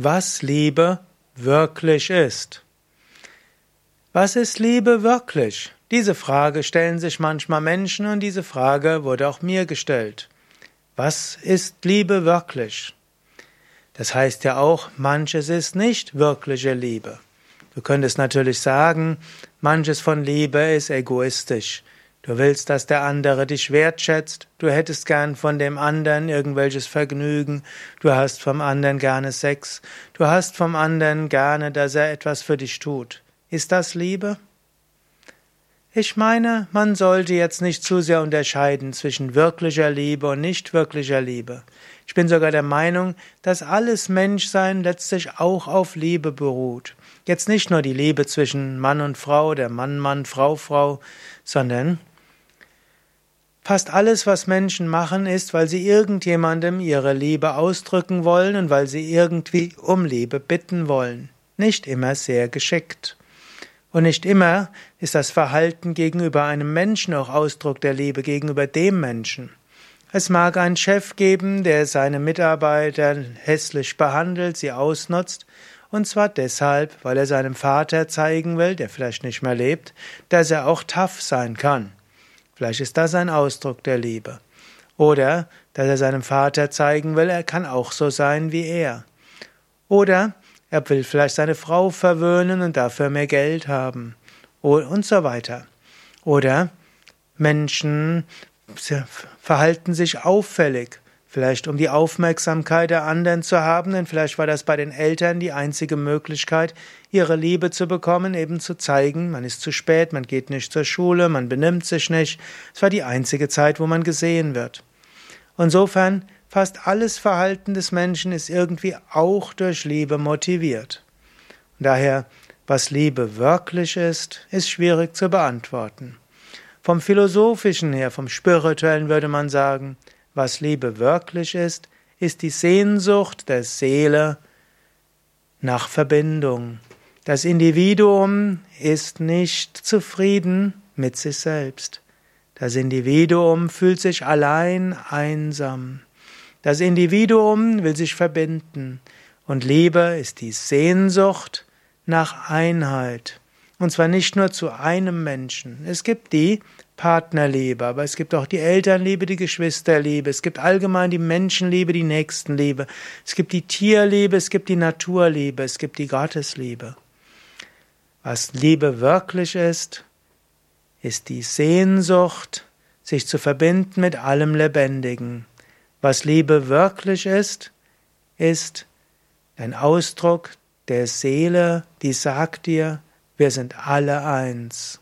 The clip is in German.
was Liebe wirklich ist. Was ist Liebe wirklich? Diese Frage stellen sich manchmal Menschen und diese Frage wurde auch mir gestellt. Was ist Liebe wirklich? Das heißt ja auch, manches ist nicht wirkliche Liebe. Du könntest natürlich sagen, manches von Liebe ist egoistisch. Du willst, dass der andere dich wertschätzt, du hättest gern von dem anderen irgendwelches Vergnügen, du hast vom anderen gerne Sex, du hast vom anderen gerne, dass er etwas für dich tut. Ist das Liebe? Ich meine, man sollte jetzt nicht zu sehr unterscheiden zwischen wirklicher Liebe und nicht wirklicher Liebe. Ich bin sogar der Meinung, dass alles Menschsein letztlich auch auf Liebe beruht. Jetzt nicht nur die Liebe zwischen Mann und Frau, der Mann, Mann, Frau, Frau, sondern Fast alles, was Menschen machen, ist, weil sie irgendjemandem ihre Liebe ausdrücken wollen und weil sie irgendwie um Liebe bitten wollen. Nicht immer sehr geschickt. Und nicht immer ist das Verhalten gegenüber einem Menschen auch Ausdruck der Liebe gegenüber dem Menschen. Es mag einen Chef geben, der seine Mitarbeiter hässlich behandelt, sie ausnutzt, und zwar deshalb, weil er seinem Vater zeigen will, der vielleicht nicht mehr lebt, dass er auch tough sein kann. Vielleicht ist das ein Ausdruck der Liebe. Oder, dass er seinem Vater zeigen will, er kann auch so sein wie er. Oder er will vielleicht seine Frau verwöhnen und dafür mehr Geld haben. Und so weiter. Oder Menschen verhalten sich auffällig. Vielleicht um die Aufmerksamkeit der anderen zu haben, denn vielleicht war das bei den Eltern die einzige Möglichkeit, ihre Liebe zu bekommen, eben zu zeigen, man ist zu spät, man geht nicht zur Schule, man benimmt sich nicht. Es war die einzige Zeit, wo man gesehen wird. Insofern, fast alles Verhalten des Menschen ist irgendwie auch durch Liebe motiviert. Daher, was Liebe wirklich ist, ist schwierig zu beantworten. Vom philosophischen her, vom spirituellen würde man sagen, was Liebe wirklich ist, ist die Sehnsucht der Seele nach Verbindung. Das Individuum ist nicht zufrieden mit sich selbst. Das Individuum fühlt sich allein einsam. Das Individuum will sich verbinden. Und Liebe ist die Sehnsucht nach Einheit. Und zwar nicht nur zu einem Menschen. Es gibt die Partnerliebe, aber es gibt auch die Elternliebe, die Geschwisterliebe, es gibt allgemein die Menschenliebe, die Nächstenliebe, es gibt die Tierliebe, es gibt die Naturliebe, es gibt die Gottesliebe. Was Liebe wirklich ist, ist die Sehnsucht, sich zu verbinden mit allem Lebendigen. Was Liebe wirklich ist, ist ein Ausdruck der Seele, die sagt dir, wir sind alle eins.